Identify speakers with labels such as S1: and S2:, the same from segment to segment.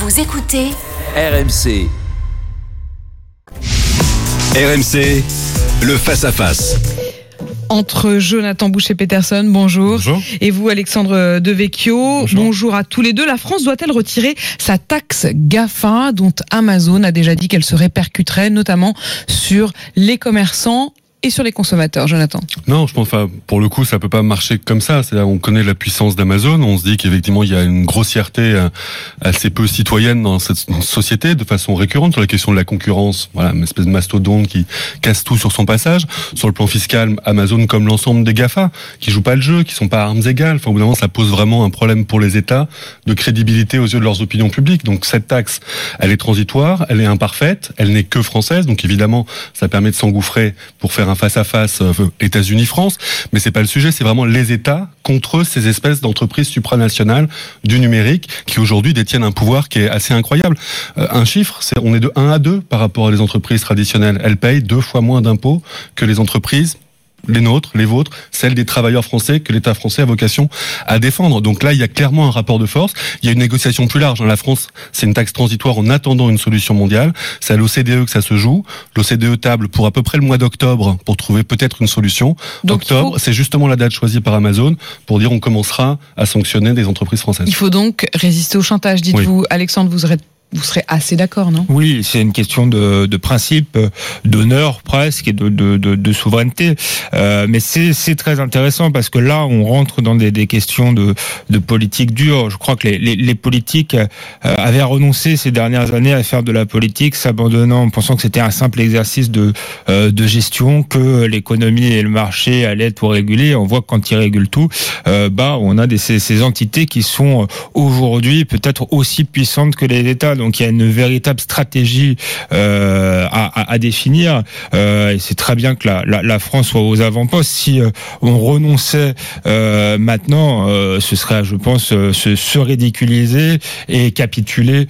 S1: Vous écoutez
S2: RMC.
S3: RMC, le face-à-face.
S4: entre Jonathan Boucher-Peterson, bonjour.
S5: Bonjour.
S4: Et vous, Alexandre Devecchio, bonjour. à tous les deux. La France doit-elle retirer sa taxe GAFA dont Amazon a déjà dit qu'elle se répercuterait notamment sur les commerçants et sur les consommateurs, Jonathan
S5: Non, je pense, enfin, pour le coup, ça peut pas marcher comme ça. C'est-à-dire, on connaît la puissance d'Amazon. On se dit qu'effectivement, il y a une grossièreté euh, assez peu citoyenne dans cette société, de façon récurrente sur la question de la concurrence. Voilà, une espèce de mastodonte qui casse tout sur son passage. Sur le plan fiscal, Amazon, comme l'ensemble des Gafa, qui jouent pas le jeu, qui sont pas à armes égales. Enfin, au bout moment, ça pose vraiment un problème pour les États de crédibilité aux yeux de leurs opinions publiques. Donc, cette taxe, elle est transitoire, elle est imparfaite, elle n'est que française. Donc, évidemment, ça permet de s'engouffrer pour faire face-à-face euh, États-Unis-France, mais c'est pas le sujet, c'est vraiment les États contre ces espèces d'entreprises supranationales du numérique qui aujourd'hui détiennent un pouvoir qui est assez incroyable. Euh, un chiffre, c'est on est de 1 à 2 par rapport à les entreprises traditionnelles. Elles payent deux fois moins d'impôts que les entreprises les nôtres, les vôtres, celles des travailleurs français que l'État français a vocation à défendre. Donc là, il y a clairement un rapport de force. Il y a une négociation plus large. La France, c'est une taxe transitoire en attendant une solution mondiale. C'est à l'OCDE que ça se joue. L'OCDE table pour à peu près le mois d'octobre pour trouver peut-être une solution.
S4: Donc,
S5: octobre,
S4: faut-
S5: c'est justement la date choisie par Amazon pour dire on commencera à sanctionner des entreprises françaises.
S4: Il faut donc résister au chantage, dites-vous. Alexandre, vous serez, vous serez assez d'accord, non?
S6: Oui, c'est une question de, principe, d'honneur presque et de, souveraineté. Euh, mais c'est très intéressant parce que là, on rentre dans des, questions de, politique dure. Je crois que les, politiques euh, avaient renoncé ces dernières années à faire de la politique, s'abandonnant, en pensant que c'était un simple exercice de, euh, de gestion, que l'économie et le marché allaient tout réguler. On voit que quand ils régulent tout, bah, on a ces, entités qui sont aujourd'hui peut-être aussi puissantes que les États. Donc il y a une véritable stratégie euh, à, à, à définir. Euh, et c'est très bien que la, la, la France soit aux avant-postes. Si euh, on renonçait maintenant, ce serait, je pense, se, se ridiculiser et capituler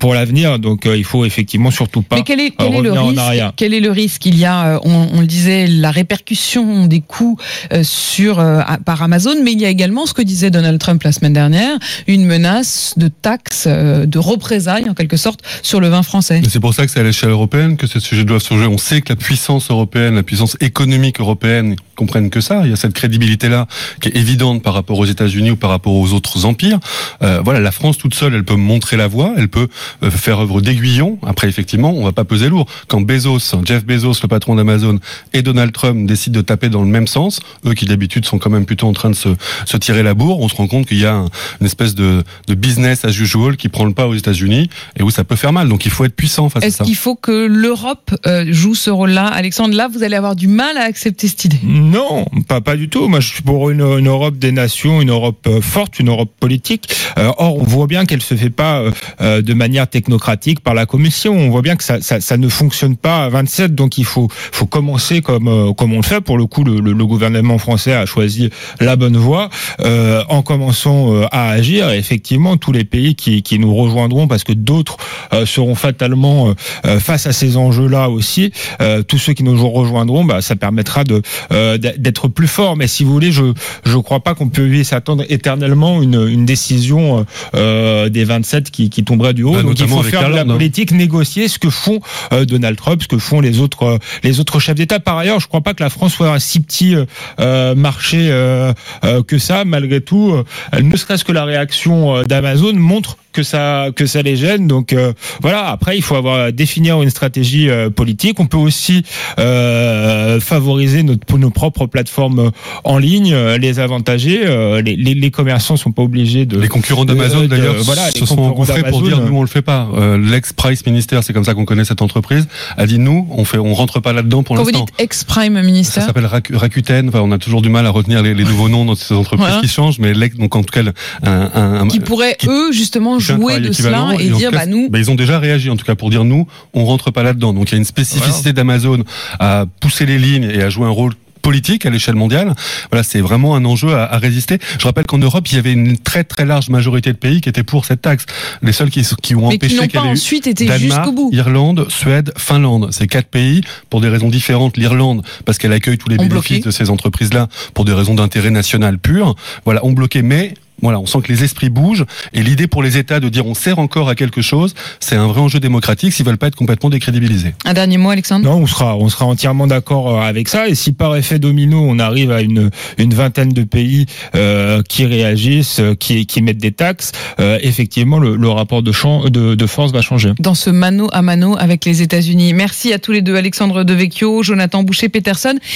S6: pour l'avenir. Donc il faut effectivement surtout pas
S4: Mais quel est, quel est le risque
S6: arrière.
S4: Quel est le risque Il y a, on, on le disait, la répercussion des coûts sur par Amazon, mais il y a également ce que disait Donald Trump la semaine dernière, une menace de taxes, de représailles en quelque sorte sur le vin français.
S5: C'est pour ça que c'est à l'échelle européenne que ces sujets doivent jouer. On sait que la puissance européenne, la puissance économique européenne comprennent que ça. Il y a cette crédibilité-là qui est évidente par rapport aux États-Unis ou par rapport aux autres empires. Euh, voilà, la France toute seule, elle peut montrer la voie, elle peut euh, faire œuvre d'aiguillon. Après, effectivement, on va pas peser lourd. Quand Bezos, Jeff Bezos, le patron d'Amazon, et Donald Trump décident de taper dans le même sens, eux qui d'habitude sont quand même plutôt en train de se, se tirer la bourre, on se rend compte qu'il y a un- une espèce de, de business as usual qui prend le pas aux États-Unis et où ça peut faire mal. Donc il faut être puissant face à
S4: Est-ce
S5: ça.
S4: qu'il faut que l'Europe euh, joue ce rôle-là? Alexandre, là, vous allez avoir du mal à accepter cette idée.
S6: Non, pas pas du tout. Moi, je suis pour une, une Europe des nations, une Europe euh, forte, une Europe politique. Euh, or, on voit bien qu'elle se fait pas euh, de manière technocratique par la Commission. On voit bien que ça, ça, ça ne fonctionne pas à 27. Donc, il faut faut commencer comme euh, comme on le fait. Pour le coup, le, le, le gouvernement français a choisi la bonne voie euh, en commençant euh, à agir. Et effectivement, tous les pays qui qui nous rejoindront parce que d'autres euh, seront fatalement euh, euh, face à ces enjeux-là aussi. Euh, tous ceux qui nous rejoindront, bah, ça permettra de euh, d'être plus fort. Mais si vous voulez, je je crois pas qu'on peut s'attendre éternellement une une décision euh, des 27 qui qui tomberait du haut.
S5: Bah,
S6: Donc il faut faire de la politique, négocier ce que font euh, Donald Trump, ce que font les autres euh, les autres chefs d'État. Par ailleurs, je crois pas que la France soit un si petit euh, marché euh, euh, que ça. Malgré tout, euh, ne serait-ce que la réaction d'Amazon montre que ça que ça les gêne. Donc euh, voilà. Après, il faut avoir définir une stratégie euh, politique. On peut aussi euh, favoriser notre, nos propres plateformes euh, en ligne, euh, les avantager. Euh, les, les, les commerçants sont pas obligés de.
S5: Les concurrents d'Amazon, d'ailleurs,
S6: voilà,
S5: se sont engouffrés pour dire nous on le fait pas. Euh, L'ex-Price Minister, c'est comme ça qu'on connaît cette entreprise, a dit nous on fait, on rentre pas là-dedans pour
S4: Quand vous
S5: l'instant.
S4: dites ex-prime
S5: Ça
S4: minister,
S5: s'appelle Raku- Rakuten. Enfin, on a toujours du mal à retenir les, les nouveaux noms dans ces entreprises
S4: Voilà.
S5: qui changent, mais l'ex- donc en tout cas un, un, un-
S4: qui pourraient
S5: qui-
S4: eux justement jouer de cela et dire
S5: cas,
S4: bah nous
S5: bah, ils ont déjà réagi en tout cas pour dire nous on rentre pas là-dedans. Donc il y a une spécificité d'Amazon à pousser les lignes et à jouer un rôle politique à l'échelle mondiale. Voilà, c'est vraiment un enjeu à, à résister. Je rappelle qu'en Europe, il y avait une très très large majorité de pays qui étaient pour cette taxe. Les seuls qui, qui ont
S4: mais
S5: empêché qu'elle ait
S4: ensuite été jusqu'au bout.
S5: Irlande, Suède, Finlande. Ces quatre pays, pour des raisons différentes. L'Irlande, parce qu'elle accueille tous les
S4: Ont
S5: bénéfices
S4: bloqué.
S5: de ces entreprises-là, pour des raisons d'intérêt national pur. Voilà, ont bloqué. Mais voilà, on sent que les esprits bougent et l'idée pour les États de dire on sert encore à quelque chose, c'est un vrai enjeu démocratique s'ils veulent pas être complètement décrédibilisés.
S4: Un dernier mot, Alexandre?
S6: Non, on sera, on sera entièrement d'accord euh, avec ça. Et si par effet domino, on arrive à une une vingtaine de pays euh, qui réagissent, euh, qui qui mettent des taxes, euh, effectivement, le, le rapport de, champ, de de force va changer.
S4: Dans ce mano à mano avec les États-Unis. Merci à tous les deux, Alexandre Devecchio, Jonathan Boucher-Peterson.